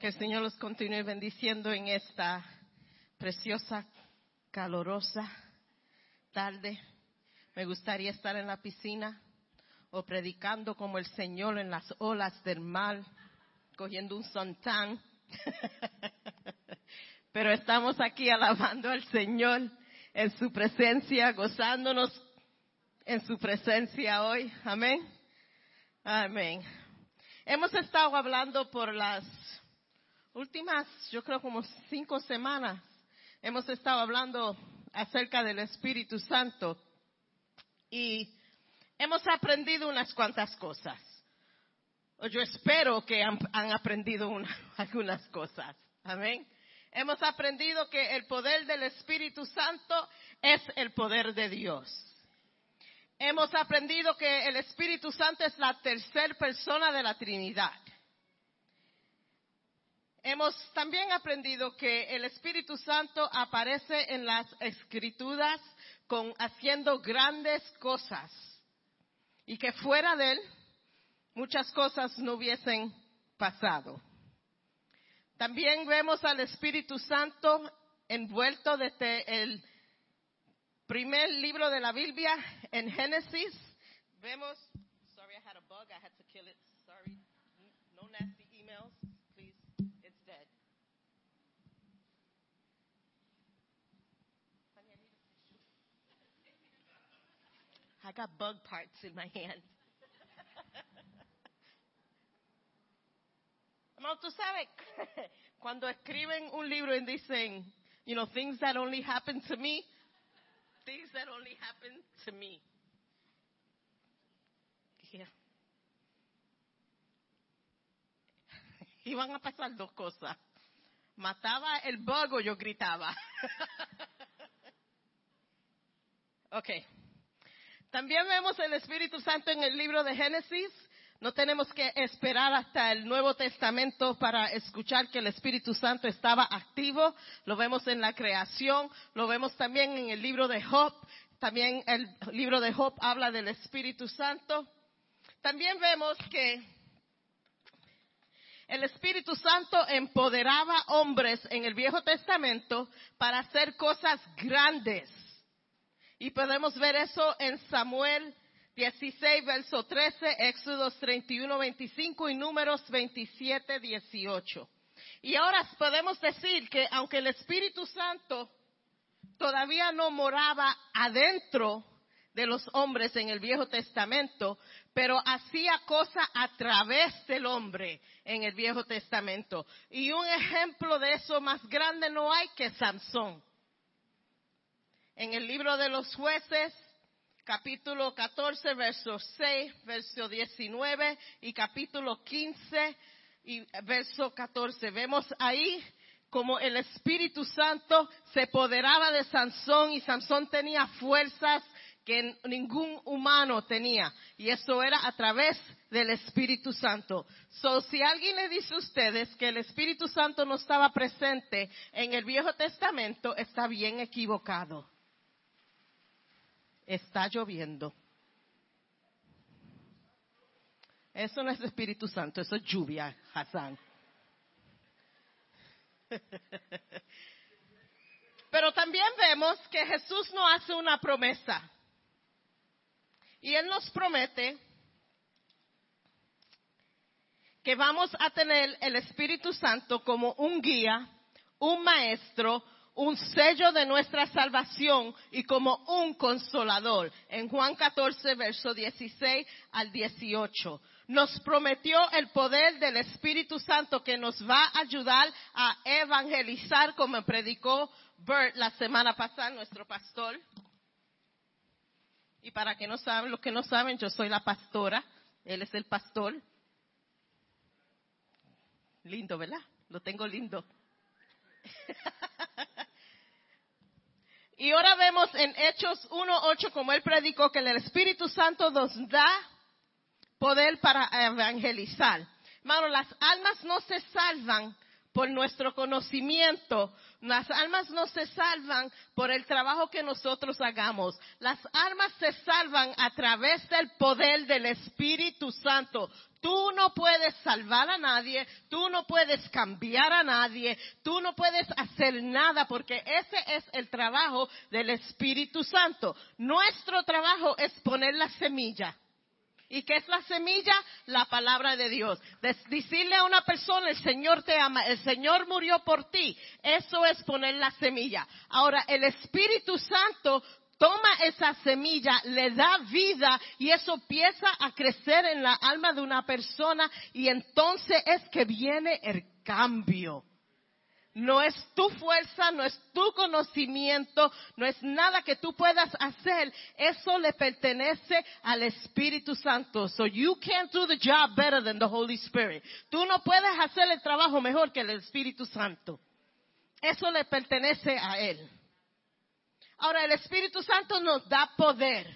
Que el Señor los continúe bendiciendo en esta preciosa, calorosa tarde. Me gustaría estar en la piscina o predicando como el Señor en las olas del mar, cogiendo un sontán. Pero estamos aquí alabando al Señor en su presencia, gozándonos en su presencia hoy. Amén. Amén. Hemos estado hablando por las últimas, yo creo como cinco semanas, hemos estado hablando acerca del Espíritu Santo y hemos aprendido unas cuantas cosas. Yo espero que han, aprendido algunas cosas. Amén. Hemos aprendido que el poder del Espíritu Santo es el poder de Dios. Hemos aprendido que el Espíritu Santo es la tercera persona de la Trinidad. Hemos también aprendido que el Espíritu Santo aparece en las Escrituras con haciendo grandes cosas y que fuera de él muchas cosas no hubiesen pasado. También vemos al Espíritu Santo envuelto desde el primer libro de la Biblia en Génesis. Vemos, I got bug parts in my hand. No, tú sabes, cuando escriben un libro y dicen, you know, things that only happen to me, things that only happen to me. Yeah. Iban a pasar dos cosas. Mataba el bug o yo gritaba. ok. También vemos el Espíritu Santo en el libro de Génesis no tenemos que esperar hasta el Nuevo Testamento para escuchar que el Espíritu Santo estaba activo. Lo vemos en la creación, lo vemos también en el libro de Job. También el libro de Job habla del Espíritu Santo. También vemos que el Espíritu Santo empoderaba hombres en el Viejo Testamento para hacer cosas grandes. Y podemos ver eso en Samuel 16, verso 13, Éxodos 31, 25 y Números 27, 18. Y ahora podemos decir que aunque el Espíritu Santo todavía no moraba adentro de los hombres en el Viejo Testamento, pero hacía cosas a través del hombre en el Viejo Testamento. Y un ejemplo de eso más grande no hay que Sansón. En el libro de los jueces, capítulo 14, verso 6, verso 19 y capítulo 15 y verso 14. Vemos ahí como el Espíritu Santo se apoderaba de Sansón y Sansón tenía fuerzas que ningún humano tenía. Y eso era a través del Espíritu Santo. So, si alguien le dice a ustedes que el Espíritu Santo no estaba presente en el Viejo Testamento, está bien equivocado está lloviendo. Eso no es Espíritu Santo, eso es lluvia, Hassan. Pero también vemos que Jesús no hace una promesa. Y Él nos promete que vamos a tener el Espíritu Santo como un guía, un maestro, un sello de nuestra salvación y como un consolador. En Juan 14, verso 16 al 18. Nos prometió el poder del Espíritu Santo que nos va a ayudar a evangelizar como predicó Bert la semana pasada, nuestro pastor. Y para que no saben, los que no saben, yo soy la pastora, él es el pastor. Lindo, ¿verdad? Lo tengo lindo. Y ahora vemos en Hechos 1.8 como él predicó que el Espíritu Santo nos da poder para evangelizar. Hermano, las almas no se salvan por nuestro conocimiento. Las almas no se salvan por el trabajo que nosotros hagamos. Las almas se salvan a través del poder del Espíritu Santo. Tú no puedes salvar a nadie, tú no puedes cambiar a nadie, tú no puedes hacer nada porque ese es el trabajo del Espíritu Santo. Nuestro trabajo es poner la semilla. ¿Y qué es la semilla? La palabra de Dios. decirle a una persona, el Señor te ama, el Señor murió por ti. Eso es poner la semilla. Ahora, el Espíritu Santo toma esa semilla, le da vida y eso empieza a crecer en la alma de una persona y entonces es que viene el cambio. No es tu fuerza, no es tu conocimiento, no es nada que tú puedas hacer. Eso le pertenece al Espíritu Santo. So you can't do the job better than the Holy Spirit. Tú no puedes hacer el trabajo mejor que el Espíritu Santo. Eso le pertenece a Él. Ahora, el Espíritu Santo nos da poder.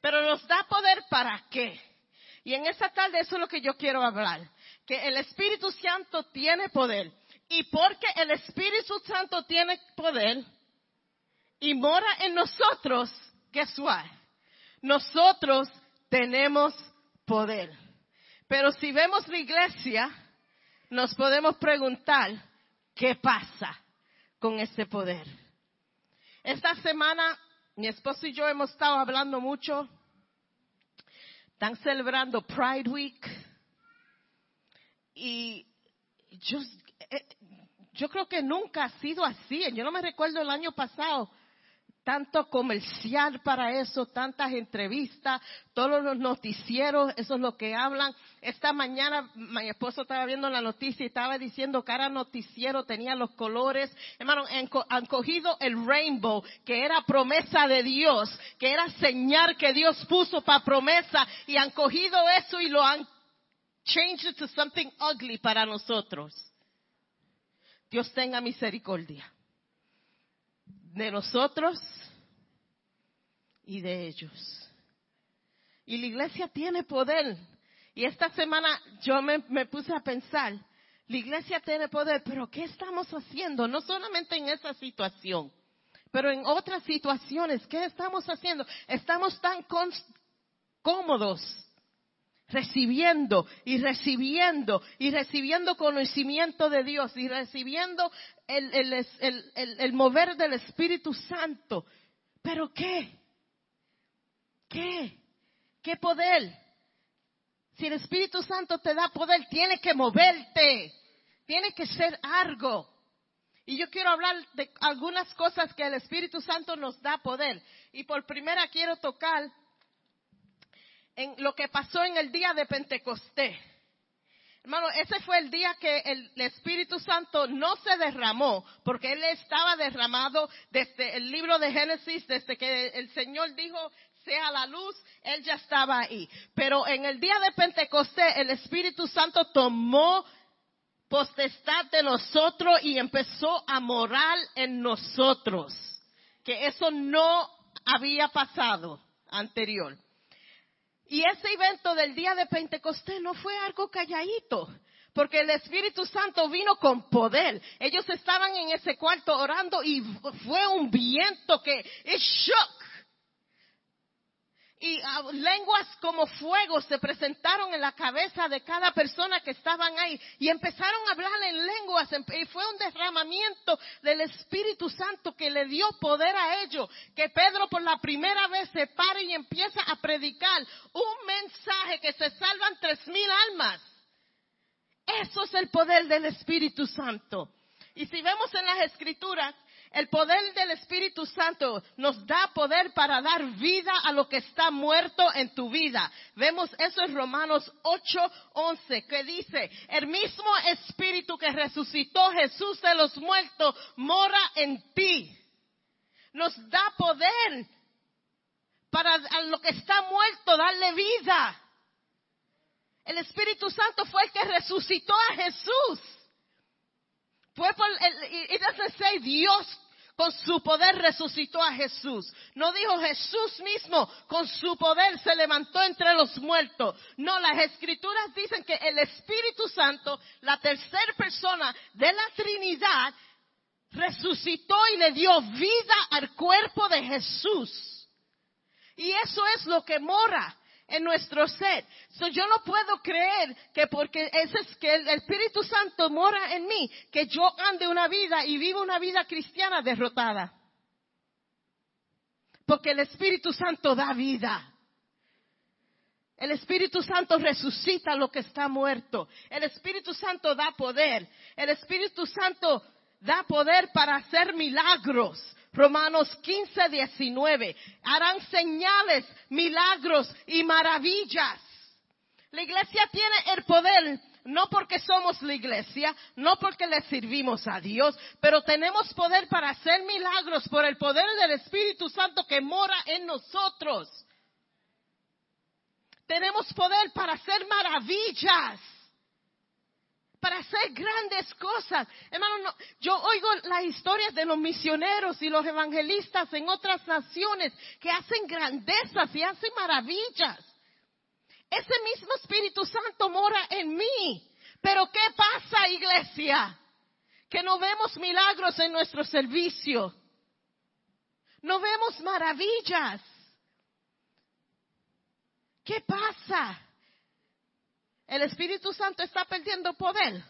Pero nos da poder para qué? Y en esta tarde eso es lo que yo quiero hablar. Que el Espíritu Santo tiene poder y porque el Espíritu Santo tiene poder y mora en nosotros, ¿qué suave? Nosotros tenemos poder. Pero si vemos la iglesia, nos podemos preguntar, ¿qué pasa con ese poder? Esta semana, mi esposo y yo hemos estado hablando mucho. Están celebrando Pride Week. Y yo, eh, creo que nunca ha sido así. Yo no me recuerdo el año pasado tanto comercial para eso, tantas entrevistas, todos los noticieros, eso es lo que hablan. Esta mañana mi esposo estaba viendo la noticia y estaba diciendo que cada noticiero tenía los colores. Hermano, han cogido el rainbow, que era promesa de Dios, que era señal que Dios puso para promesa, y han cogido eso y lo han changed it to something ugly para nosotros. Dios tenga misericordia de nosotros y de ellos. Y la iglesia tiene poder. Y esta semana yo me, puse a pensar, la iglesia tiene poder, pero ¿qué estamos haciendo? No solamente en esa situación, pero en otras situaciones, ¿qué estamos haciendo? Estamos tan cómodos recibiendo y recibiendo y recibiendo conocimiento de Dios y recibiendo el, mover del Espíritu Santo. Pero ¿qué? ¿Qué? ¿Qué poder? Si el Espíritu Santo te da poder, tiene que moverte, tiene que ser algo. Y yo quiero hablar de algunas cosas que el Espíritu Santo nos da poder. Y por primera quiero tocar en lo que pasó en el día de Pentecostés. Hermano, ese fue el día que el Espíritu Santo no se derramó, porque Él estaba derramado desde el libro de Génesis, desde que el Señor dijo, sea la luz, Él ya estaba ahí. Pero en el día de Pentecostés, el Espíritu Santo tomó potestad de nosotros y empezó a morar en nosotros. Que eso no había pasado anterior. Y ese evento del día de Pentecostés no fue algo calladito, porque el Espíritu Santo vino con poder. Ellos estaban en ese cuarto orando y fue un viento que es shock y ah, lenguas como fuego se presentaron en la cabeza de cada persona que estaban ahí y empezaron a hablar en lenguas y fue un derramamiento del Espíritu Santo que le dio poder a ellos, que Pedro por la primera vez se para y empieza a predicar un mensaje que se salvan tres mil almas. Eso es el poder del Espíritu Santo. Y si vemos en las escrituras, el poder del Espíritu Santo nos da poder para dar vida a lo que está muerto en tu vida. Vemos eso en Romanos 8, 11, que dice, el mismo Espíritu que resucitó Jesús de los muertos mora en ti. Nos da poder para a lo que está muerto darle vida. El Espíritu Santo fue el que resucitó a Jesús. Fue por el, say Dios con su poder resucitó a Jesús. No dijo Jesús mismo, con su poder se levantó entre los muertos. No, las escrituras dicen que el Espíritu Santo, la tercera persona de la Trinidad, resucitó y le dio vida al cuerpo de Jesús. Y eso es lo que mora en nuestro ser. yo no puedo creer que porque ese es que el Espíritu Santo mora en mí, que yo ande una vida y viva una vida cristiana derrotada. Porque el Espíritu Santo da vida. El Espíritu Santo resucita lo que está muerto. El Espíritu Santo da poder. El Espíritu Santo da poder para hacer milagros. Romanos 15, 19. Harán señales, milagros y maravillas. La iglesia tiene el poder, no porque somos la iglesia, no porque le servimos a Dios, pero tenemos poder para hacer milagros por el poder del Espíritu Santo que mora en nosotros. Tenemos poder para hacer maravillas para hacer grandes cosas. Hermano, yo oigo las historias de los misioneros y los evangelistas en otras naciones que hacen grandezas y hacen maravillas. Ese mismo Espíritu Santo mora en mí. Pero ¿qué pasa, iglesia? Que no vemos milagros en nuestro servicio. No vemos maravillas. ¿Qué pasa? ¿El Espíritu Santo está perdiendo poder?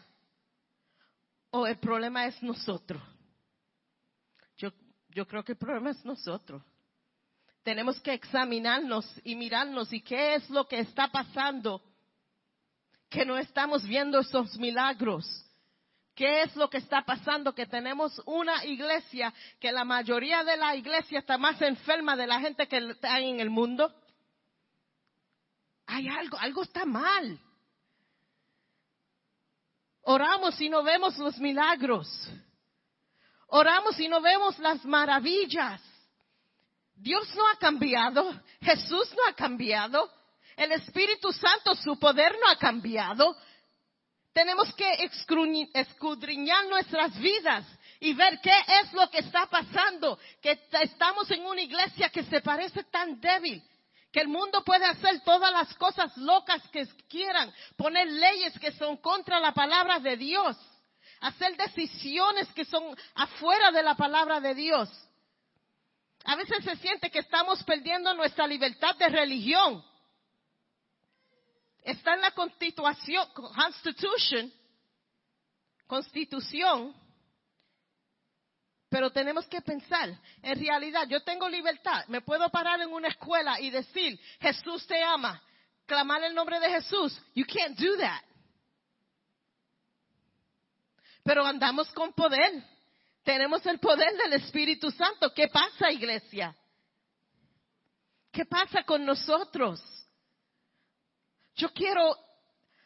¿O el problema es nosotros? Yo, yo creo que el problema es nosotros. Tenemos que examinarnos y mirarnos y qué es lo que está pasando que no estamos viendo esos milagros. ¿Qué es lo que está pasando? Que tenemos una iglesia que la mayoría de la iglesia está más enferma de la gente que está en el mundo. Hay algo, algo está mal. Oramos y no vemos los milagros. Oramos y no vemos las maravillas. Dios no ha cambiado. Jesús no ha cambiado. El Espíritu Santo, su poder no ha cambiado. Tenemos que escudriñar nuestras vidas y ver qué es lo que está pasando. Que estamos en una iglesia que se parece tan débil que el mundo puede hacer todas las cosas locas que quieran, poner leyes que son contra la palabra de Dios, hacer decisiones que son afuera de la palabra de Dios. A veces se siente que estamos perdiendo nuestra libertad de religión. Está en la constitución, constitution, constitución pero tenemos que pensar, en realidad yo tengo libertad, me puedo parar en una escuela y decir, Jesús te ama, clamar el nombre de Jesús. You can't do that. Pero andamos con poder. Tenemos el poder del Espíritu Santo. ¿Qué pasa, iglesia? ¿Qué pasa con nosotros? Yo quiero,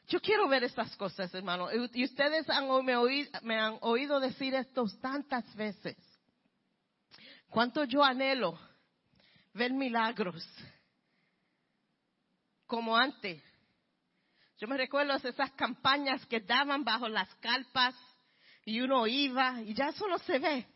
yo quiero ver estas cosas, hermano. Y ustedes han, me, oído, me han oído decir esto tantas veces. Cuánto yo anhelo ver milagros como antes. Yo me recuerdo esas campañas que daban bajo las calpas y uno iba y ya eso no se ve.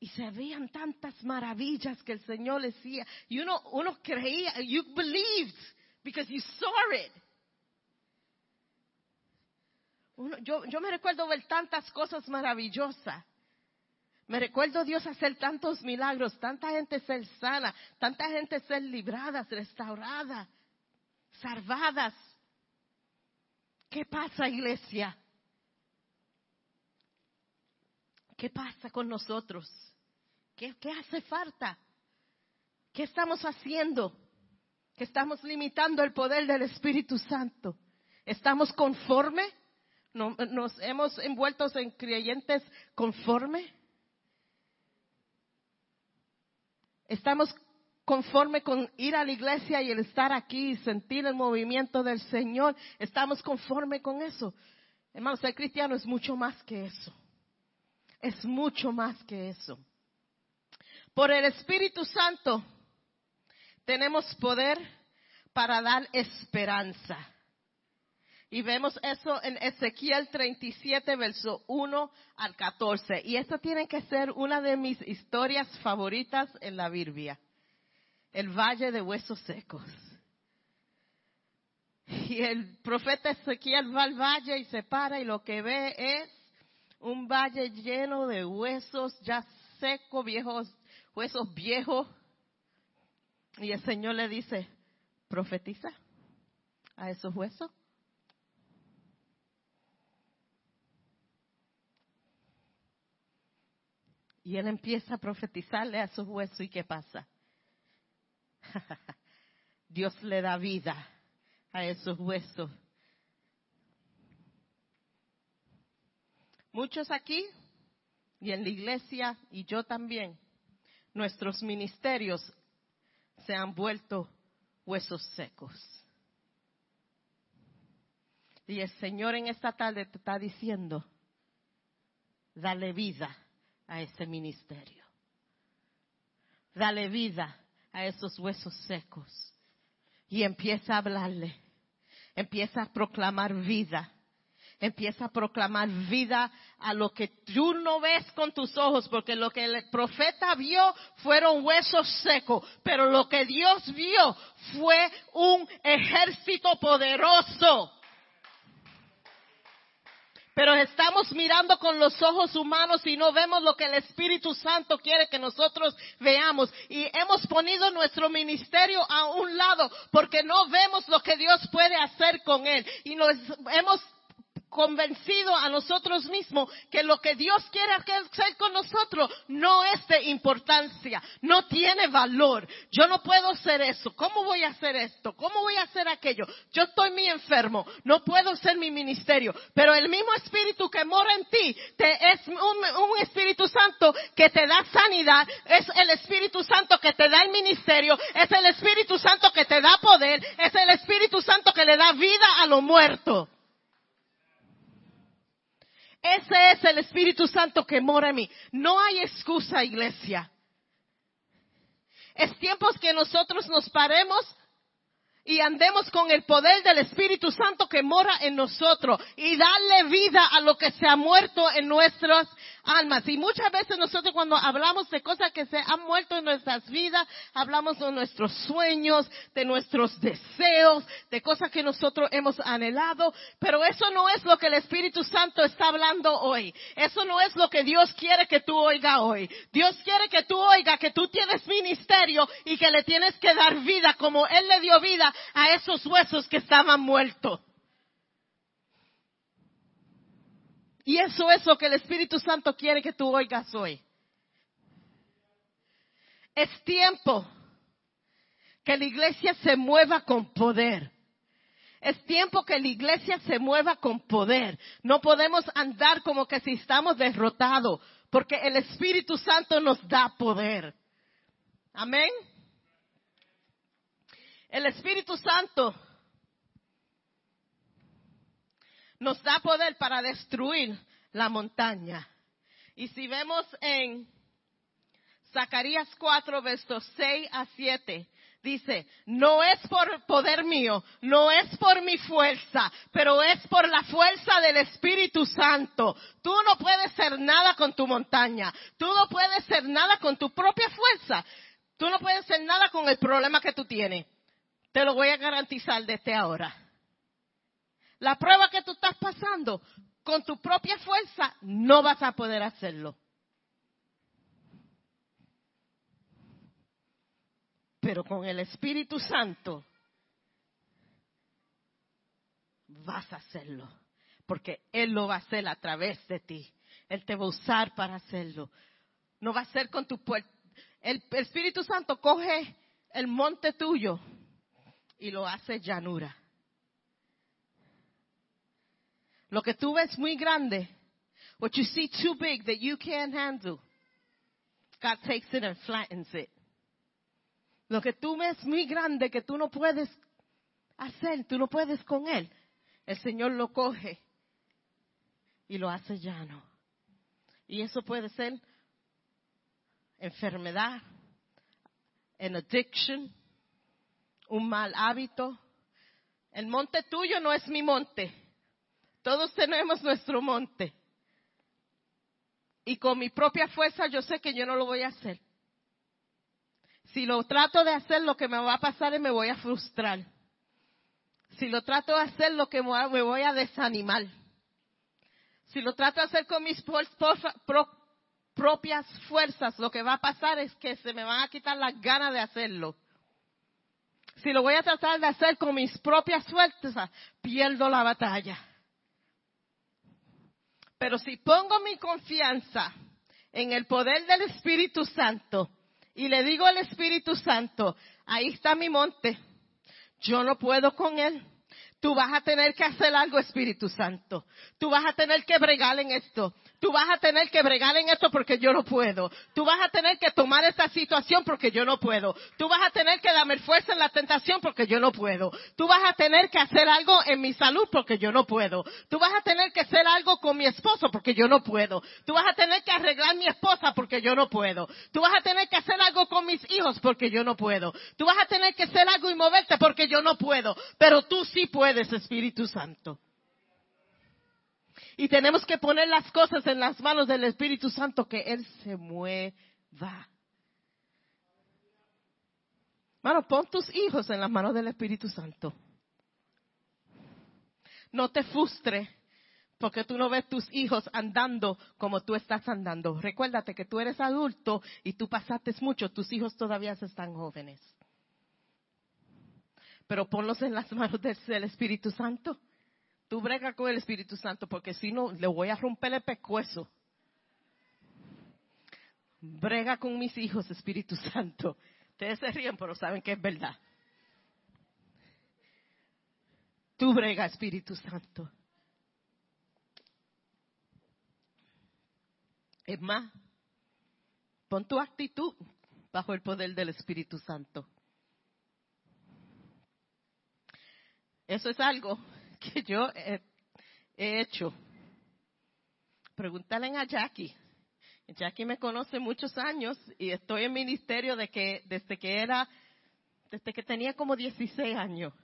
Y se veían tantas maravillas que el Señor decía. Y uno, uno creía, you believed because you saw it. yo, me recuerdo ver tantas cosas maravillosas. Me recuerdo Dios hacer tantos milagros, tanta gente ser sana, tanta gente ser librada, restaurada, salvadas. ¿Qué pasa, iglesia? ¿Qué pasa con nosotros? ¿Qué, ¿Qué, hace falta? ¿Qué estamos haciendo? ¿Que estamos limitando el poder del Espíritu Santo? ¿Estamos conforme? ¿Nos hemos envuelto en creyentes conforme? Estamos conforme con ir a la iglesia y el estar aquí y sentir el movimiento del Señor. Estamos conforme con eso. Hermano, ser cristiano es mucho más que eso. Es mucho más que eso. Por el Espíritu Santo tenemos poder para dar esperanza. Y vemos eso en Ezequiel 37, verso 1 al 14. Y esta tiene que ser una de mis historias favoritas en la Biblia. El valle de huesos secos. Y el profeta Ezequiel va al valle y se para y lo que ve es un valle lleno de huesos ya secos, viejos, huesos viejos. Y el Señor le dice, profetiza a esos huesos. Y él empieza a profetizarle a esos huesos y ¿qué pasa? Dios le da vida a esos huesos. Muchos aquí y en la iglesia y yo también, nuestros ministerios se han vuelto huesos secos. Y el Señor en esta tarde te está diciendo, dale vida a ese ministerio. Dale vida a esos huesos secos. Y empieza a hablarle. Empieza a proclamar vida. Empieza a proclamar vida a lo que tú no ves con tus ojos, porque lo que el profeta vio fueron huesos secos, pero lo que Dios vio fue un ejército poderoso pero estamos mirando con los ojos humanos y no vemos lo que el Espíritu Santo quiere que nosotros veamos. Y hemos ponido nuestro ministerio a un lado porque no vemos lo que Dios puede hacer con él. Y nos hemos convencido a nosotros mismos que lo que Dios quiere hacer con nosotros no es de importancia, no tiene valor. Yo no puedo hacer eso. ¿Cómo voy a hacer esto? ¿Cómo voy a hacer aquello? Yo estoy muy enfermo, no puedo hacer mi ministerio. Pero el mismo Espíritu que mora en ti te, es un, un Espíritu Santo que te da sanidad, es el Espíritu Santo que te da el ministerio, es el Espíritu Santo que te da poder, es el Espíritu Santo que le da vida a lo muerto. Ese es el Espíritu Santo que mora en mí. No hay excusa, iglesia. Es tiempo que nosotros nos paremos y andemos con el poder del Espíritu Santo que mora en nosotros y darle vida a lo que se ha muerto en nuestras almas. Y muchas veces nosotros cuando hablamos de cosas que se han muerto en nuestras vidas, hablamos de nuestros sueños, de nuestros deseos, de cosas que nosotros hemos anhelado, pero eso no es lo que el Espíritu Santo está hablando hoy. Eso no es lo que Dios quiere que tú oiga hoy. Dios quiere que tú oiga que tú tienes ministerio y que le tienes que dar vida como Él le dio vida a esos huesos que estaban muertos. Y eso es lo que el Espíritu Santo quiere que tú oigas hoy. Es tiempo que la iglesia se mueva con poder. Es tiempo que la iglesia se mueva con poder. No podemos andar como que si estamos derrotados, porque el Espíritu Santo nos da poder. Amén. El Espíritu Santo nos da poder para destruir la montaña. Y si vemos en Zacarías 4, versos 6 a 7, dice, no es por poder mío, no es por mi fuerza, pero es por la fuerza del Espíritu Santo. Tú no puedes hacer nada con tu montaña, tú no puedes hacer nada con tu propia fuerza, tú no puedes hacer nada con el problema que tú tienes. Te lo voy a garantizar desde ahora. La prueba que tú estás pasando con tu propia fuerza no vas a poder hacerlo. Pero con el Espíritu Santo vas a hacerlo. Porque Él lo va a hacer a través de ti. Él te va a usar para hacerlo. No va a ser con tu puerta. El Espíritu Santo coge el monte tuyo y lo hace llanura. Lo que tú ves muy grande, what you see too big that you can't handle, God takes it and flattens it. Lo que tú ves muy grande que tú no puedes hacer, tú no puedes con él, el Señor lo coge y lo hace llano. Y eso puede ser enfermedad, an addiction, un mal hábito. El monte tuyo no es mi monte. Todos tenemos nuestro monte. Y con mi propia fuerza yo sé que yo no lo voy a hacer. Si lo trato de hacer, lo que me va a pasar es me voy a frustrar. Si lo trato de hacer, lo que me voy a desanimar. Si lo trato de hacer con mis propias fuerzas, lo que va a pasar es que se me van a quitar las ganas de hacerlo. Si lo voy a tratar de hacer con mis propias fuerzas, pierdo la batalla. Pero si pongo mi confianza en el poder del Espíritu Santo y le digo al Espíritu Santo, ahí está mi monte, yo no puedo con él. Tú vas a tener que hacer algo, Espíritu Santo. Tú vas a tener que bregar en esto. Tú vas a tener que bregar en esto porque yo no puedo. Tú vas a tener que tomar esta situación porque yo no puedo. Tú vas a tener que darme fuerza en la tentación porque yo no puedo. Tú vas a tener que hacer algo en mi salud porque yo no puedo. Tú vas a tener que hacer algo con mi esposo porque yo no puedo. Tú vas a tener que arreglar mi esposa porque yo no puedo. Tú vas a tener que hacer algo con mis hijos porque yo no puedo. Tú vas a tener que hacer algo y moverte porque yo no puedo. Pero tú sí puedes, Espíritu Santo. Y tenemos que poner las cosas en las manos del Espíritu Santo, que Él se mueva. Mano, pon tus hijos en las manos del Espíritu Santo. No te frustres porque tú no ves tus hijos andando como tú estás andando. Recuérdate que tú eres adulto y tú pasaste mucho, tus hijos todavía están jóvenes. Pero ponlos en las manos del Espíritu Santo. Tú brega con el Espíritu Santo porque si no, le voy a romper el pescuezo. Brega con mis hijos, Espíritu Santo. Ustedes se ríen, pero saben que es verdad. Tú brega, Espíritu Santo. Es más, pon tu actitud bajo el poder del Espíritu Santo. Eso es algo que yo he, hecho. Pregúntale a Jackie. Jackie me conoce muchos años y estoy en ministerio desde que era, desde que tenía como 16 años.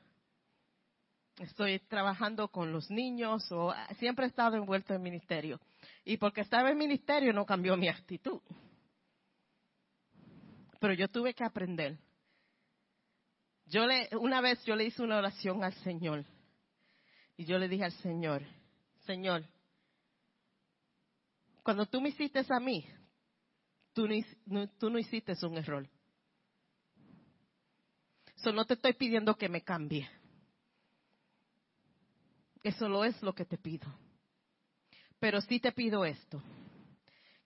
Estoy trabajando con los niños o siempre he estado envuelto en ministerio. Y porque estaba en ministerio no cambió mi actitud. Pero yo tuve que aprender. Yo le, una vez yo le hice una oración al Señor y yo le dije al Señor, Señor, cuando tú me hiciste a mí, tú no, hiciste un error. Eso no te estoy pidiendo que me cambie. Eso lo es lo que te pido. Pero sí te pido esto,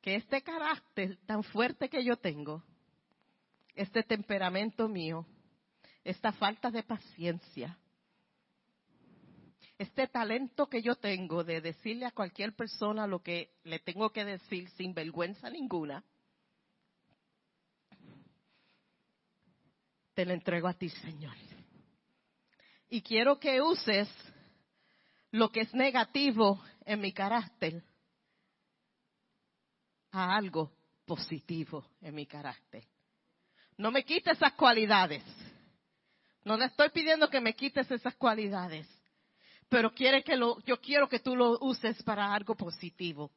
que este carácter tan fuerte que yo tengo, este temperamento mío, esta falta de paciencia, este talento que yo tengo de decirle a cualquier persona lo que le tengo que decir sin vergüenza ninguna, te lo entrego a ti, Señor. Y quiero que uses lo que es negativo en mi carácter a algo positivo en mi carácter. No me quites esas cualidades. No le estoy pidiendo que me quites esas cualidades pero quiere que lo, yo quiero que tú lo uses para algo positivo.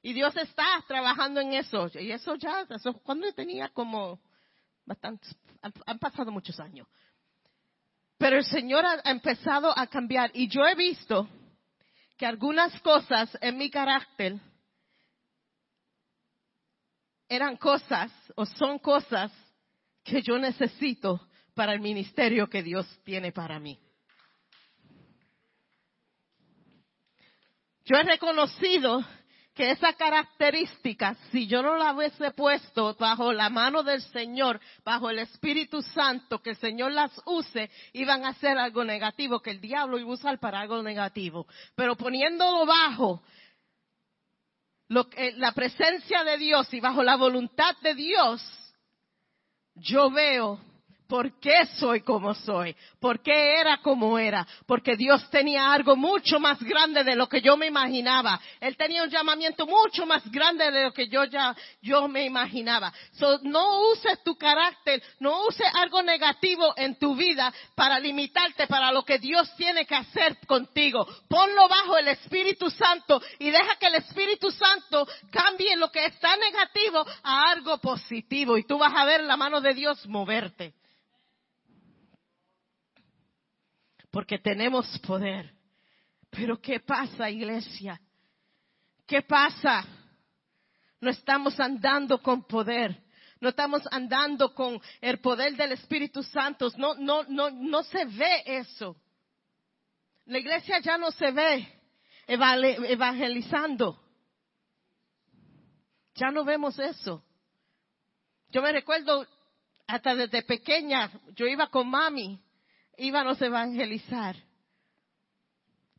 Y Dios está trabajando en eso. Y eso ya, eso cuando tenía como bastantes, han, pasado muchos años. Pero el Señor ha empezado a cambiar. Y yo he visto que algunas cosas en mi carácter eran cosas o son cosas que yo necesito para el ministerio que Dios tiene para mí. Yo he reconocido que esa característica, si yo no la hubiese puesto bajo la mano del Señor, bajo el Espíritu Santo, que el Señor las use, iban a ser algo negativo, que el diablo iba a usar para algo negativo. Pero poniéndolo bajo la presencia de Dios y bajo la voluntad de Dios, yo veo ¿Por qué soy como soy? ¿Por qué era como era? Porque Dios tenía algo mucho más grande de lo que yo me imaginaba. Él tenía un llamamiento mucho más grande de lo que yo ya, yo me imaginaba. So, no uses tu carácter, no uses algo negativo en tu vida para limitarte para lo que Dios tiene que hacer contigo. Ponlo bajo el Espíritu Santo y deja que el Espíritu Santo cambie lo que está negativo a algo positivo y tú vas a ver la mano de Dios moverte. Porque tenemos poder. Pero ¿qué pasa, iglesia? ¿Qué pasa? No estamos andando con poder. No estamos andando con el poder del Espíritu Santo. No, no, no, no se ve eso. La iglesia ya no se ve evangelizando. Ya no vemos eso. Yo me recuerdo hasta desde pequeña, yo iba con mami íbamos a evangelizar.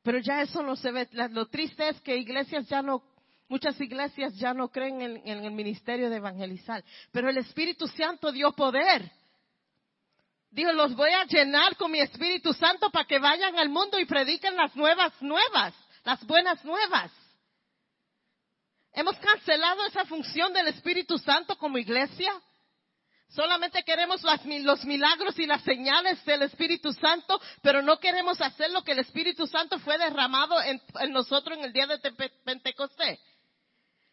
Pero ya eso no se ve. Lo triste es que iglesias ya no, muchas iglesias ya no creen en, el ministerio de evangelizar. Pero el Espíritu Santo dio poder. Dijo, los voy a llenar con mi Espíritu Santo para que vayan al mundo y prediquen las nuevas nuevas, las buenas nuevas. Hemos cancelado esa función del Espíritu Santo como iglesia. Solamente queremos los milagros y las señales del Espíritu Santo, pero no queremos hacer lo que el Espíritu Santo fue derramado en, nosotros en el día de Pentecostés.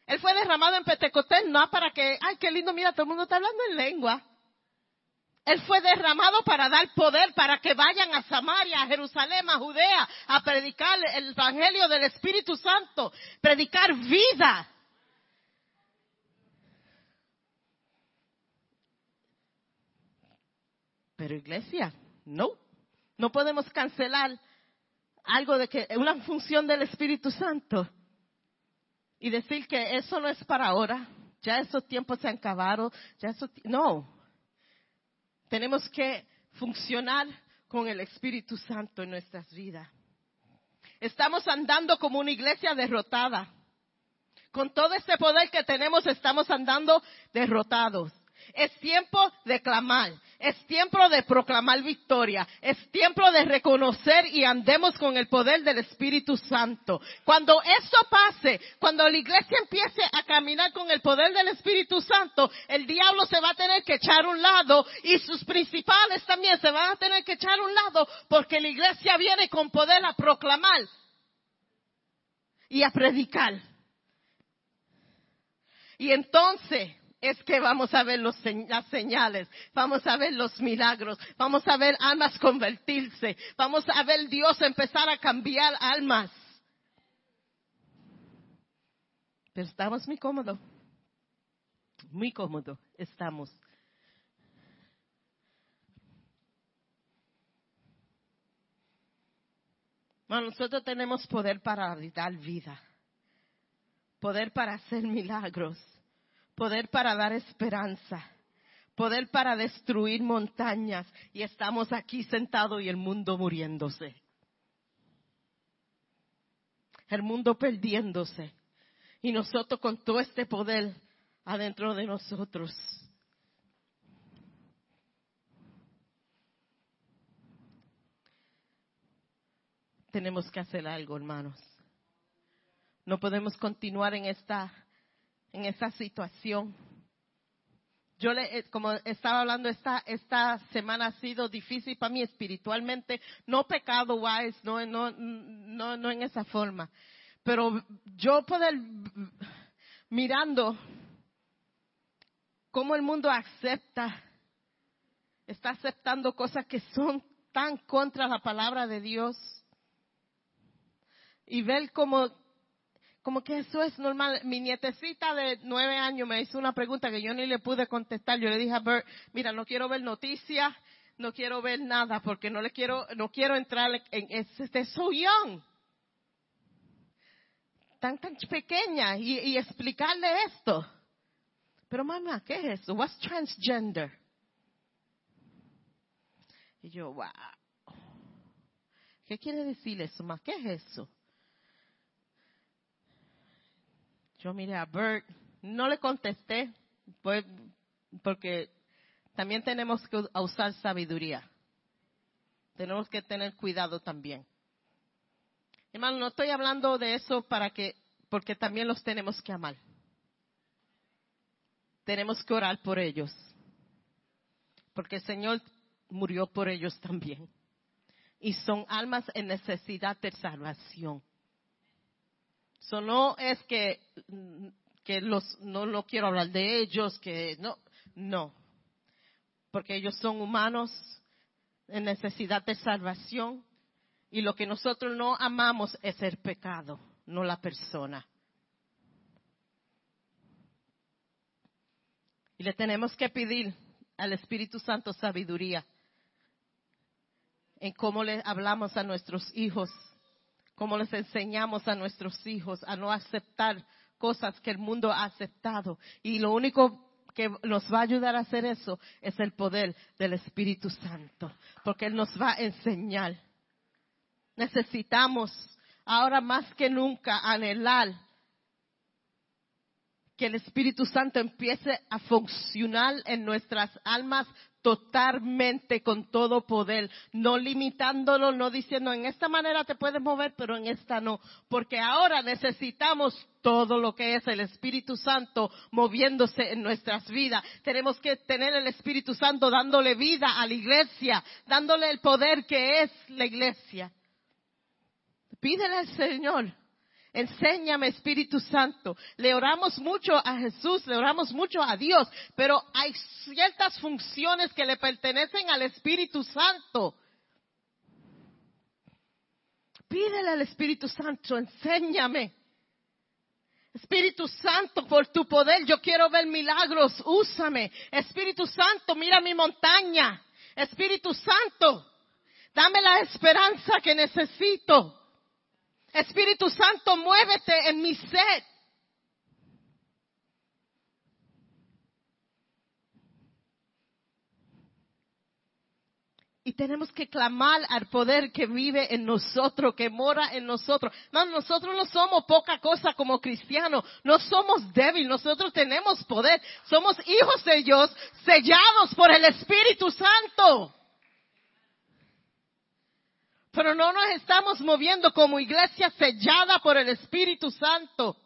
Él fue derramado en Pentecostés no para que, ay, qué lindo, mira, todo el mundo está hablando en lengua. Él fue derramado para dar poder, para que vayan a Samaria, a Jerusalén, a Judea, a predicar el Evangelio del Espíritu Santo, predicar vida. Pero iglesia, no. No podemos cancelar algo de que, una función del Espíritu Santo y decir que eso no es para ahora. Ya esos tiempos se han acabado. Ya eso, no. Tenemos que funcionar con el Espíritu Santo en nuestras vidas. Estamos andando como una iglesia derrotada. Con todo este poder que tenemos, estamos andando derrotados. Es tiempo de clamar. Es tiempo de proclamar victoria. Es tiempo de reconocer y andemos con el poder del Espíritu Santo. Cuando eso pase, cuando la iglesia empiece a caminar con el poder del Espíritu Santo, el diablo se va a tener que echar un lado y sus principales también se van a tener que echar un lado porque la iglesia viene con poder a proclamar y a predicar. Y entonces, es que vamos a ver las señales, vamos a ver los milagros, vamos a ver almas convertirse, vamos a ver Dios empezar a cambiar almas. Pero estamos muy cómodos, muy cómodos estamos. Bueno, nosotros tenemos poder para dar vida, poder para hacer milagros poder para dar esperanza, poder para destruir montañas y estamos aquí sentados y el mundo muriéndose. El mundo perdiéndose y nosotros con todo este poder adentro de nosotros. Tenemos que hacer algo, hermanos. No podemos continuar en esta en esa situación. Yo le, eh, como estaba hablando, esta, esta semana ha sido difícil para mí espiritualmente, no pecado wise, no, no, no, no en esa forma. Pero yo poder, mirando cómo el mundo acepta, está aceptando cosas que son tan contra la palabra de Dios. Y ver cómo como que eso es normal. Mi nietecita de nueve años me hizo una pregunta que yo ni le pude contestar. Yo le dije a Bert, mira, no quiero ver noticias, no quiero ver nada porque no le quiero, no quiero entrar en, es, so young. Tan, tan pequeña y, y explicarle esto. Pero mamá, ¿qué es eso? What's transgender? Y yo, wow. ¿Qué quiere decir eso, mamá? ¿Qué es eso? Yo miré a Bert, no le contesté, pues, porque también tenemos que usar sabiduría. Tenemos que tener cuidado también. Hermano, no estoy hablando de eso para que, porque también los tenemos que amar. Tenemos que orar por ellos. Porque el Señor murió por ellos también. Y son almas en necesidad de salvación. Eso no es que, que los, no lo quiero hablar de ellos, que no, no. Porque ellos son humanos en necesidad de salvación y lo que nosotros no amamos es el pecado, no la persona. Y le tenemos que pedir al Espíritu Santo sabiduría en cómo le hablamos a nuestros hijos, cómo les enseñamos a nuestros hijos a no aceptar cosas que el mundo ha aceptado. Y lo único que nos va a ayudar a hacer eso es el poder del Espíritu Santo, porque Él nos va a enseñar. Necesitamos ahora más que nunca anhelar que el Espíritu Santo empiece a funcionar en nuestras almas totalmente con todo poder, no limitándolo, no diciendo en esta manera te puedes mover, pero en esta no, porque ahora necesitamos todo lo que es el Espíritu Santo moviéndose en nuestras vidas. Tenemos que tener el Espíritu Santo dándole vida a la iglesia, dándole el poder que es la iglesia. Pídele al Señor Enséñame, Espíritu Santo. Le oramos mucho a Jesús, le oramos mucho a Dios, pero hay ciertas funciones que le pertenecen al Espíritu Santo. Pídele al Espíritu Santo, enséñame. Espíritu Santo, por tu poder, yo quiero ver milagros, úsame. Espíritu Santo, mira mi montaña. Espíritu Santo, dame la esperanza que necesito. Espíritu Santo, muévete en mi sed. Y tenemos que clamar al poder que vive en nosotros, que mora en nosotros. No, nosotros no somos poca cosa como cristianos. No somos débiles. Nosotros tenemos poder. Somos hijos de Dios, sellados por el Espíritu Santo pero no nos estamos moviendo como iglesia sellada por el Espíritu Santo.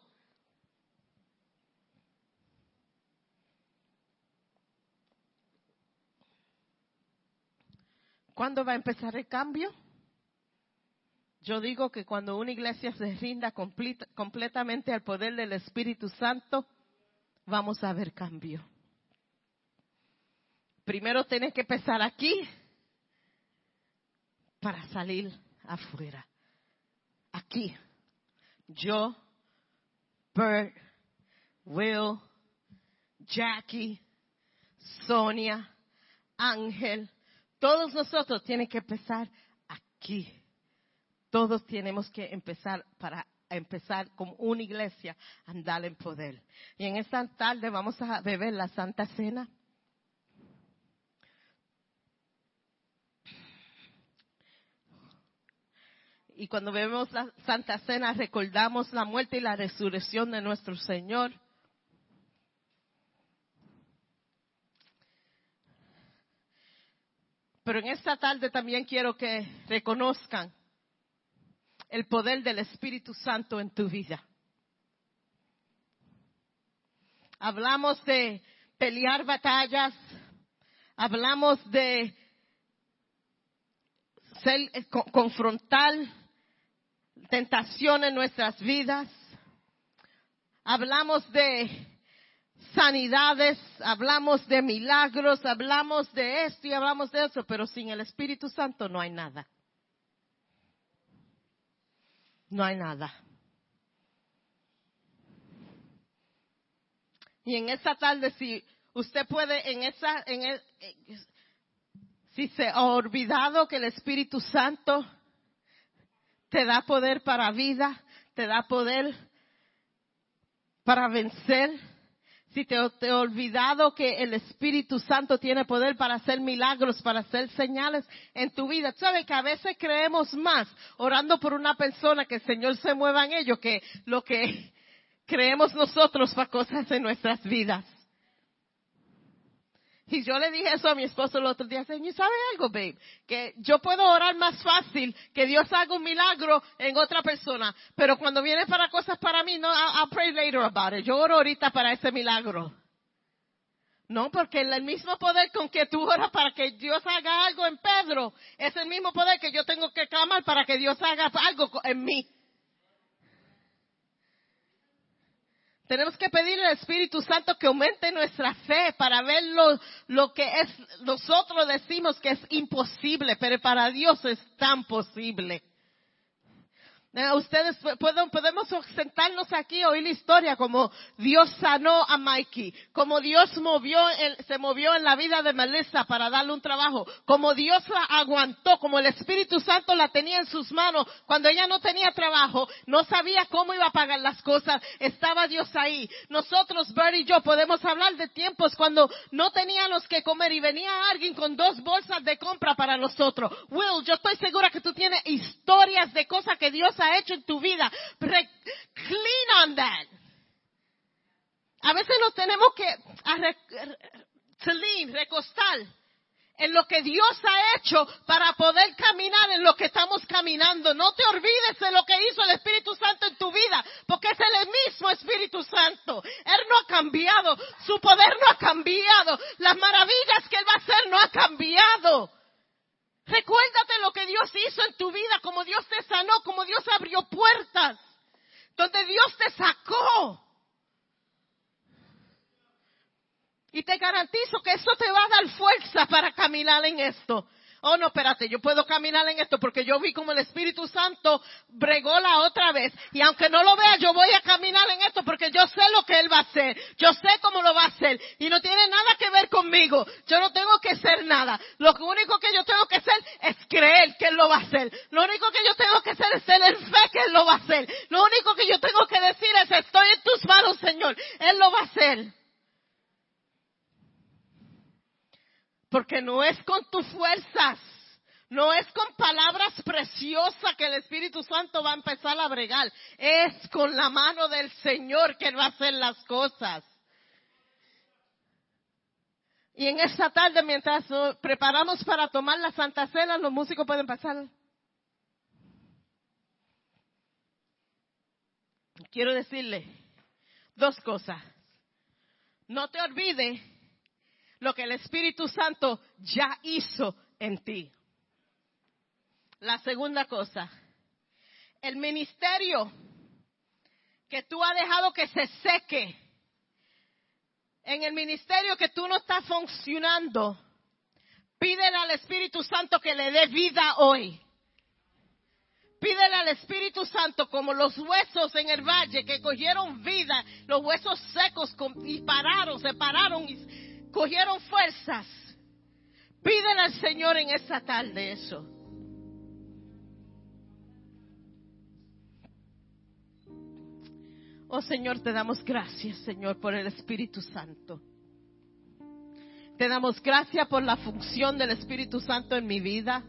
¿Cuándo va a empezar el cambio? Yo digo que cuando una iglesia se rinda completamente al poder del Espíritu Santo, vamos a ver cambio. Primero tienes que empezar aquí para salir afuera. Aquí, yo, Bert, Will, Jackie, Sonia, Ángel, todos nosotros tienen que empezar aquí. Todos tenemos que empezar para empezar como una iglesia andar en poder. Y en esta tarde vamos a beber la Santa Cena. Y cuando vemos la Santa Cena recordamos la muerte y la resurrección de nuestro Señor. Pero en esta tarde también quiero que reconozcan el poder del Espíritu Santo en tu vida. Hablamos de pelear batallas, hablamos de ser, eh, confrontar tentación en nuestras vidas. Hablamos de sanidades, hablamos de milagros, hablamos de esto y hablamos de eso, pero sin el Espíritu Santo no hay nada. No hay nada. Y en esa tarde, si usted puede, en esa, en el, si se ha olvidado que el Espíritu Santo te da poder para vida, te da poder para vencer. Si te, te he olvidado que el Espíritu Santo tiene poder para hacer milagros, para hacer señales en tu vida. ¿Sabes que a veces creemos más orando por una persona que el Señor se mueva en ello que lo que creemos nosotros para cosas en nuestras vidas? Y yo le dije eso a mi esposo el otro día. Señor, ¿sabe algo, babe? Que yo puedo orar más fácil que Dios haga un milagro en otra persona. Pero cuando viene para cosas para mí, no, I'll, pray later about it. Yo oro ahorita para ese milagro. No, porque el mismo poder con que tú oras para que Dios haga algo en Pedro, es el mismo poder que yo tengo que clamar para que Dios haga algo en mí. Tenemos que pedirle al Espíritu Santo que aumente nuestra fe para ver lo, lo, que es, nosotros decimos que es imposible, pero para Dios es tan posible. Eh, ustedes podemos sentarnos aquí oír la historia como Dios sanó a Mikey, como Dios movió, se movió en la vida de Melissa para darle un trabajo, como Dios la aguantó, como el Espíritu Santo la tenía en sus manos cuando ella no tenía trabajo, no sabía cómo iba a pagar las cosas, estaba Dios ahí. Nosotros, Bert y yo, podemos hablar de tiempos cuando no teníamos que comer y venía alguien con dos bolsas de compra para nosotros. Will, yo estoy segura que tú tienes historias de cosas que Dios ha hecho en tu vida. clean on that. A veces nos tenemos que clean, recostar en lo que Dios ha hecho para poder caminar en lo que estamos caminando. No te olvides de lo que hizo el Espíritu Santo en tu vida, porque es el mismo Espíritu Santo. Él no ha cambiado, su poder no ha cambiado, las maravillas que Él va a hacer no ha cambiado. Recuérdate lo que Dios hizo en tu vida, como Dios te sanó, como Dios abrió puertas, donde Dios te sacó. Y te garantizo que eso te va a dar fuerza para caminar en esto oh no, espérate, yo puedo caminar en esto porque yo vi como el Espíritu Santo bregó la otra vez. Y aunque no lo vea, yo voy a caminar en esto porque yo sé lo que Él va a hacer. Yo sé cómo lo va a hacer. Y no tiene nada que ver conmigo. Yo no tengo que hacer nada. Lo único que yo tengo que hacer es creer que Él lo va a hacer. Lo único que yo tengo que hacer es tener fe que Él lo va a hacer. Lo único que yo tengo que decir es estoy en tus manos, Señor. Él lo va a hacer. Porque no es con tus fuerzas, no es con palabras preciosas que el Espíritu Santo va a empezar a bregar, es con la mano del Señor que va a hacer las cosas. Y en esta tarde, mientras preparamos para tomar la Santa Cena, los músicos pueden pasar. Quiero decirle dos cosas. No te olvides lo que el Espíritu Santo ya hizo en ti. La segunda cosa, el ministerio que tú has dejado que se seque, en el ministerio que tú no estás funcionando, pídele al Espíritu Santo que le dé vida hoy. Pídele al Espíritu Santo como los huesos en el valle que cogieron vida, los huesos secos y pararon, se pararon y cogieron fuerzas. Piden al Señor en esta tarde eso. Oh Señor, te damos gracias, Señor, por el Espíritu Santo. Te damos gracias por la función del Espíritu Santo en mi vida,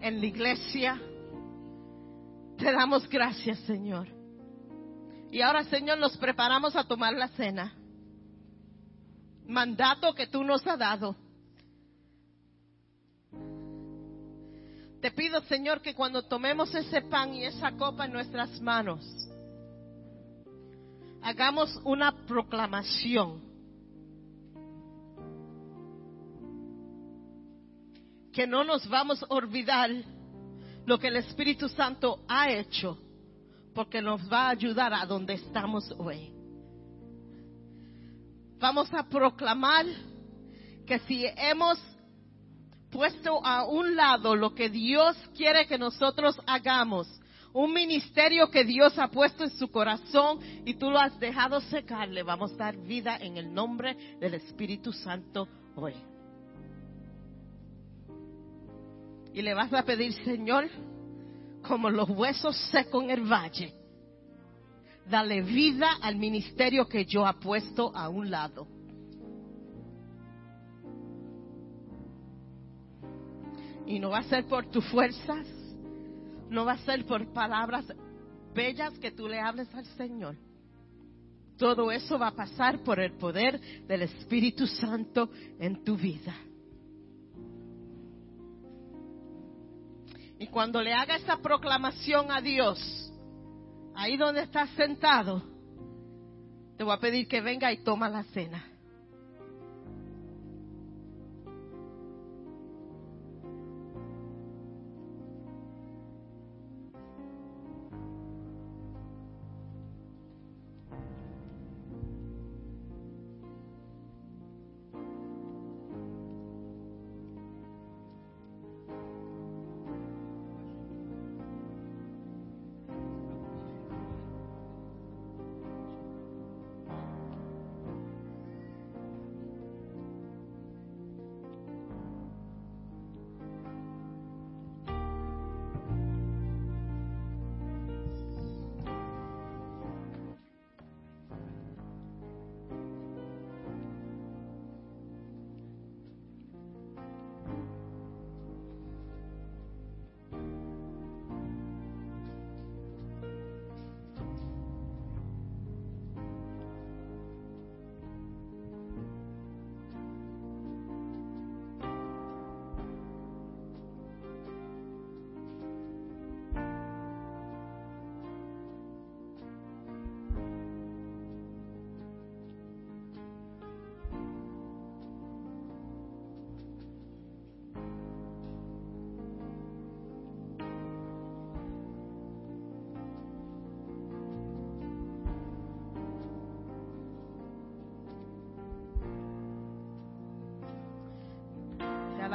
en la iglesia. Te damos gracias, Señor. Y ahora, Señor, nos preparamos a tomar la cena mandato que tú nos has dado. Te pido, Señor, que cuando tomemos ese pan y esa copa en nuestras manos, hagamos una proclamación. Que no nos vamos a olvidar lo que el Espíritu Santo ha hecho, porque nos va a ayudar a donde estamos hoy vamos a proclamar que si hemos puesto a un lado lo que Dios quiere que nosotros hagamos, un ministerio que Dios ha puesto en su corazón y tú lo has dejado secar, le vamos a dar vida en el nombre del Espíritu Santo hoy. Y le vas a pedir, Señor, como los huesos secos en el valle, dale vida al ministerio que yo ha puesto a un lado. Y no va a ser por tus fuerzas, no va a ser por palabras bellas que tú le hables al Señor. todo eso va a pasar por el poder del Espíritu Santo en tu vida. Y cuando le haga esa proclamación a Dios, ahí donde estás sentado, te voy a pedir que venga y toma la cena.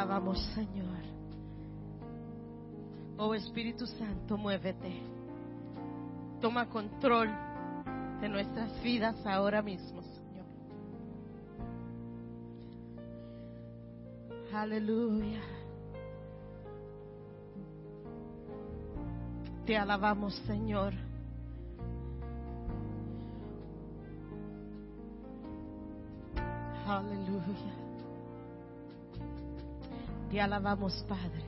Alabamos, Señor. Oh Espíritu Santo, muévete. Toma control de nuestras vidas ahora mismo, Señor. Aleluya. Te alabamos, Señor. Aleluya. Te alabamos, Padre.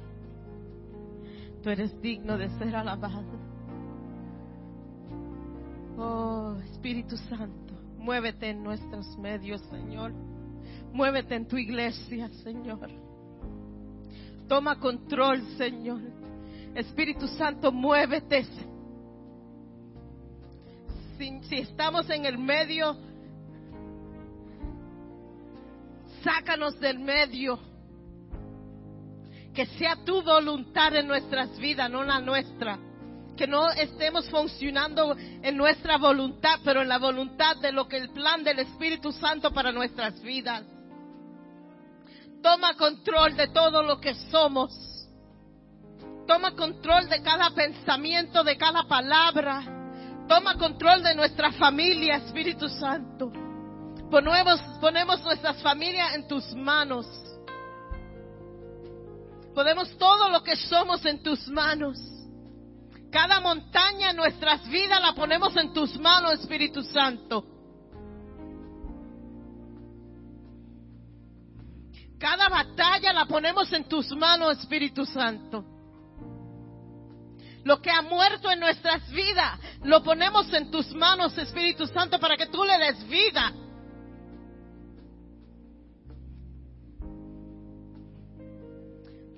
Tú eres digno de ser alabado. Oh, Espíritu Santo, muévete en nuestros medios, Señor. Muévete en tu iglesia, Señor. Toma control, Señor. Espíritu Santo, muévete. Si, estamos en el medio, sácanos del medio que sea tu voluntad en nuestras vidas, no la nuestra. Que no estemos funcionando en nuestra voluntad, pero en la voluntad de lo que el plan del Espíritu Santo para nuestras vidas. Toma control de todo lo que somos. Toma control de cada pensamiento, de cada palabra. Toma control de nuestra familia, Espíritu Santo. Ponemos, ponemos nuestras familias en tus manos. Podemos todo lo que somos en tus manos. Cada montaña en nuestras vidas la ponemos en tus manos, Espíritu Santo. Cada batalla la ponemos en tus manos, Espíritu Santo. Lo que ha muerto en nuestras vidas, lo ponemos en tus manos, Espíritu Santo, para que tú le des vida.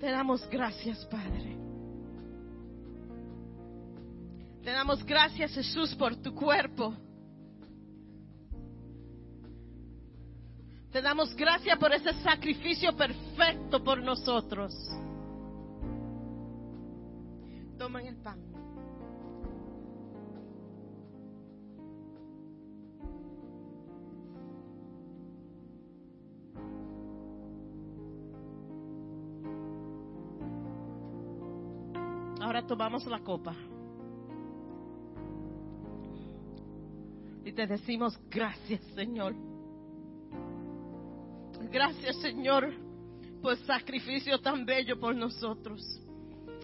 Te damos gracias, Padre. Te damos gracias, Jesús, por tu cuerpo. Te damos gracias por ese sacrificio perfecto por nosotros. Tomen el pan. Tomamos la copa. Y te decimos gracias, Señor. Gracias, Señor, por sacrificio tan bello por nosotros.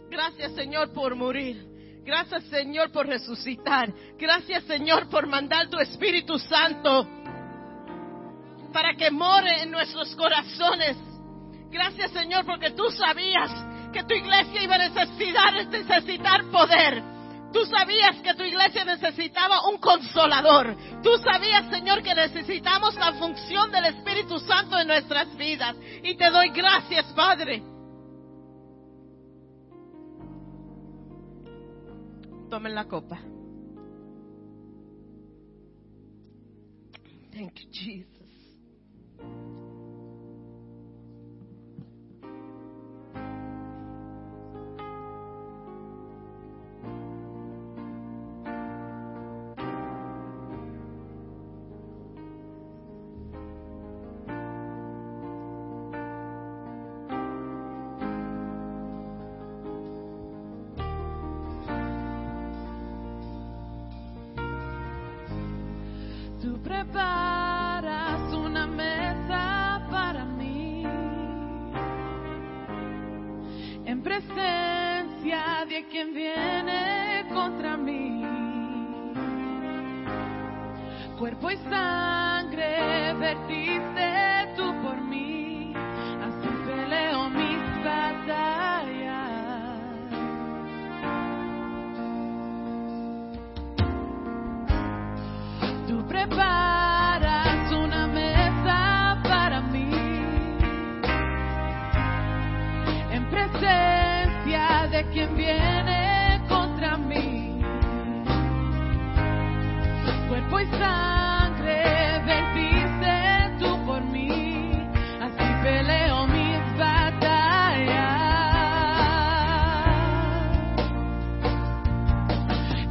Gracias, Señor, por morir. Gracias, Señor, por resucitar. Gracias, Señor, por mandar tu Espíritu Santo para que more en nuestros corazones. Gracias, Señor, porque tú sabías que tu iglesia iba a necesitar, necesitar poder. Tú sabías que tu iglesia necesitaba un consolador. Tú sabías, Señor, que necesitamos la función del Espíritu Santo en nuestras vidas. Y te doy gracias, Padre. Tomen la copa. Thank you, Jesus.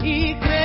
y creo.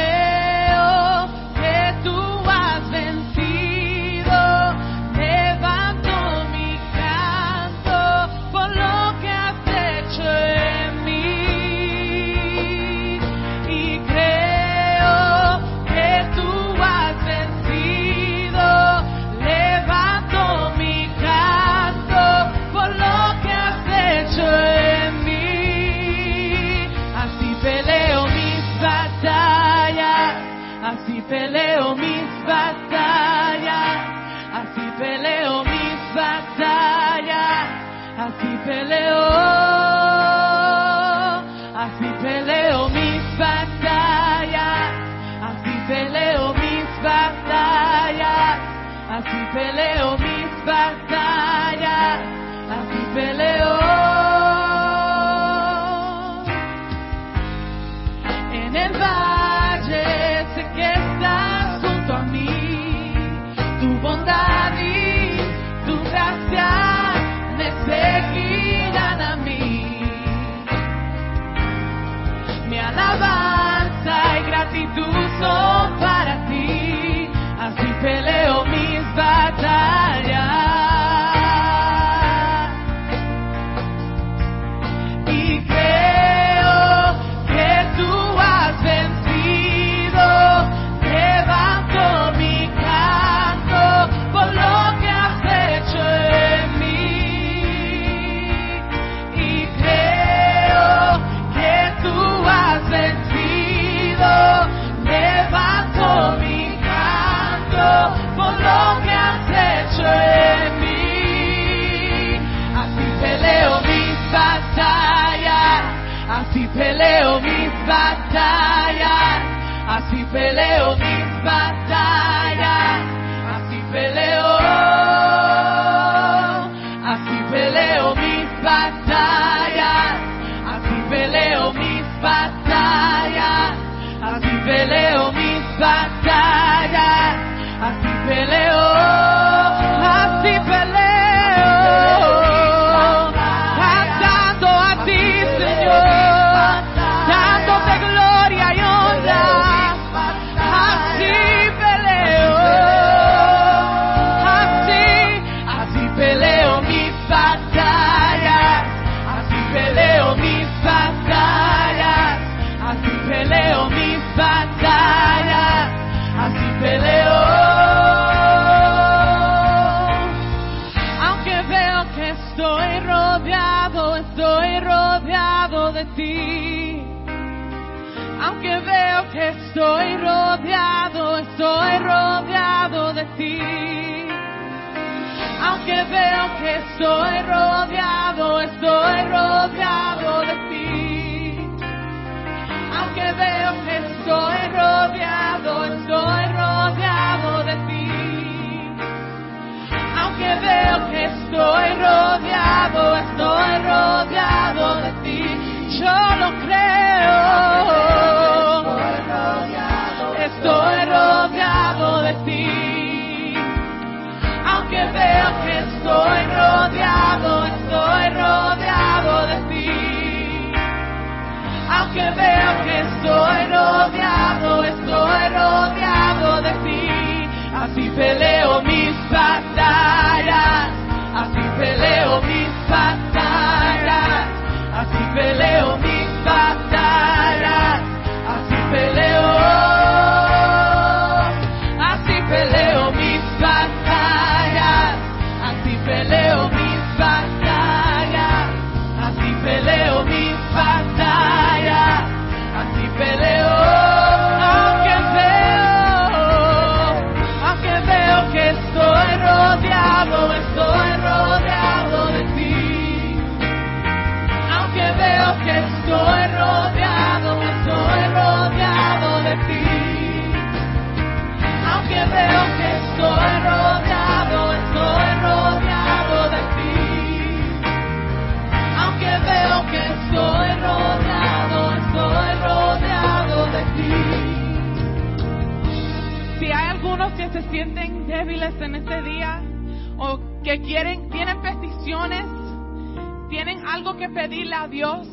Que pedirle a Dios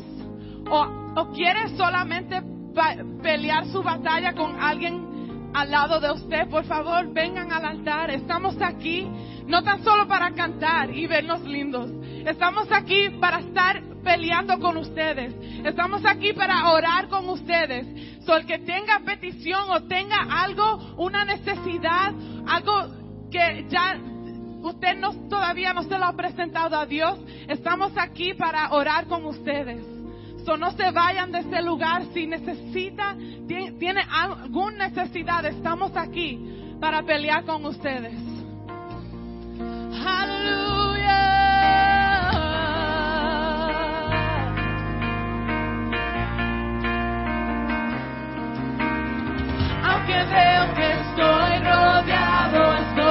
o, o quieren solamente pelear su batalla con alguien al lado de usted, por favor, vengan al altar. Estamos aquí no tan solo para cantar y vernos lindos. Estamos aquí para estar peleando con ustedes. Estamos aquí para orar con ustedes. So, el que tenga petición o tenga algo, una necesidad, algo que ya usted no, todavía no se lo ha presentado a Dios, estamos aquí para orar con ustedes. So, no se vayan de este lugar si necesita, tiene, alguna necesidad, estamos aquí para pelear con ustedes. Aleluya. Aunque veo que estoy rodeado, estoy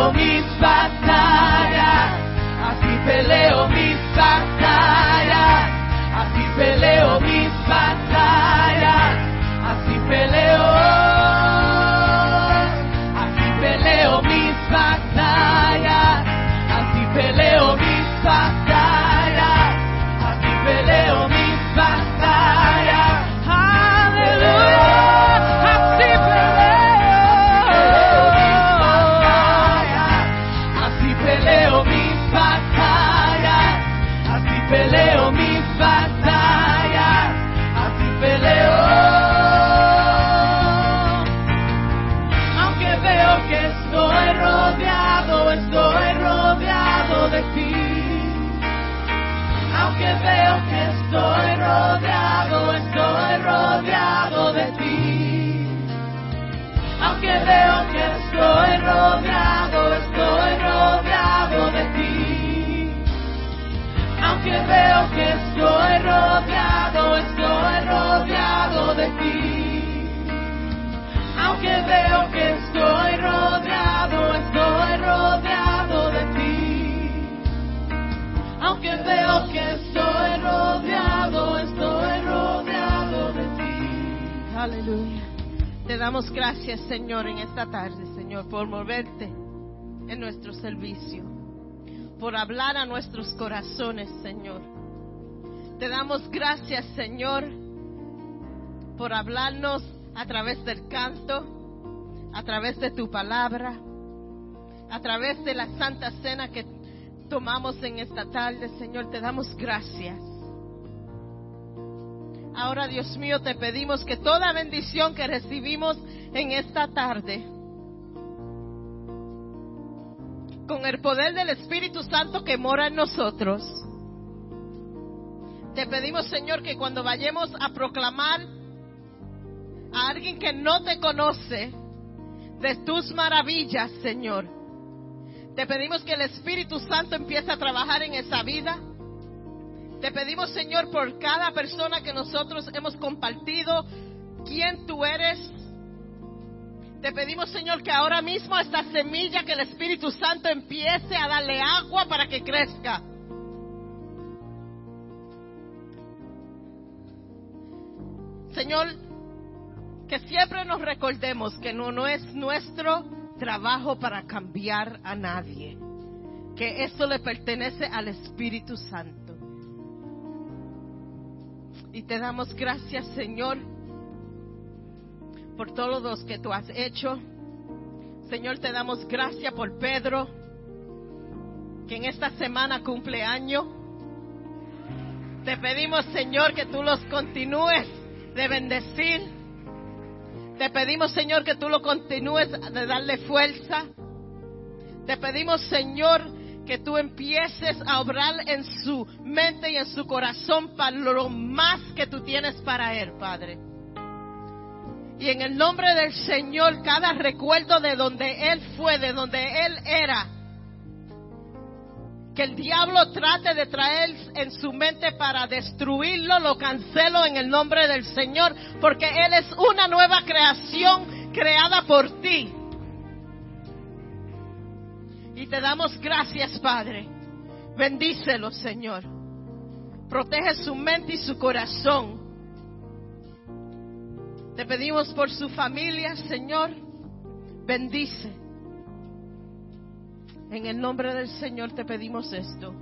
peleo mis batallas, así peleo mis batallas, damos gracias, Señor, en esta tarde, Señor, por moverte en nuestro servicio, por hablar a nuestros corazones, Señor. Te damos gracias, Señor, por hablarnos a través del canto, a través de tu palabra, a través de la santa cena que tomamos en esta tarde, Señor. Te damos gracias. Ahora, Dios mío, te pedimos que toda bendición que recibimos en esta tarde, con el poder del Espíritu Santo que mora en nosotros, te pedimos, Señor, que cuando vayamos a proclamar a alguien que no te conoce de tus maravillas, Señor, te pedimos que el Espíritu Santo empiece a trabajar en esa vida. Te pedimos, Señor, por cada persona que nosotros hemos compartido, quién tú eres. Te pedimos, Señor, que ahora mismo esta semilla, que el Espíritu Santo empiece a darle agua para que crezca. Señor, que siempre nos recordemos que no, no es nuestro trabajo para cambiar a nadie, que eso le pertenece al Espíritu Santo. Y te damos gracias, Señor, por todos los que tú has hecho. Señor, te damos gracias por Pedro, que en esta semana cumple año. Te pedimos, Señor, que tú los continúes de bendecir. Te pedimos, Señor, que tú lo continúes de darle fuerza. Te pedimos, Señor, que tú empieces a obrar en su mente y en su corazón para lo más que tú tienes para Él, Padre. Y en el nombre del Señor, cada recuerdo de donde Él fue, de donde Él era, que el diablo trate de traer en su mente para destruirlo, lo cancelo en el nombre del Señor, porque Él es una nueva creación creada por ti. Y te damos gracias, Padre. Bendícelo, Señor. Protege su mente y su corazón. Te pedimos por su familia, Señor. Bendice. En el nombre del Señor te pedimos esto.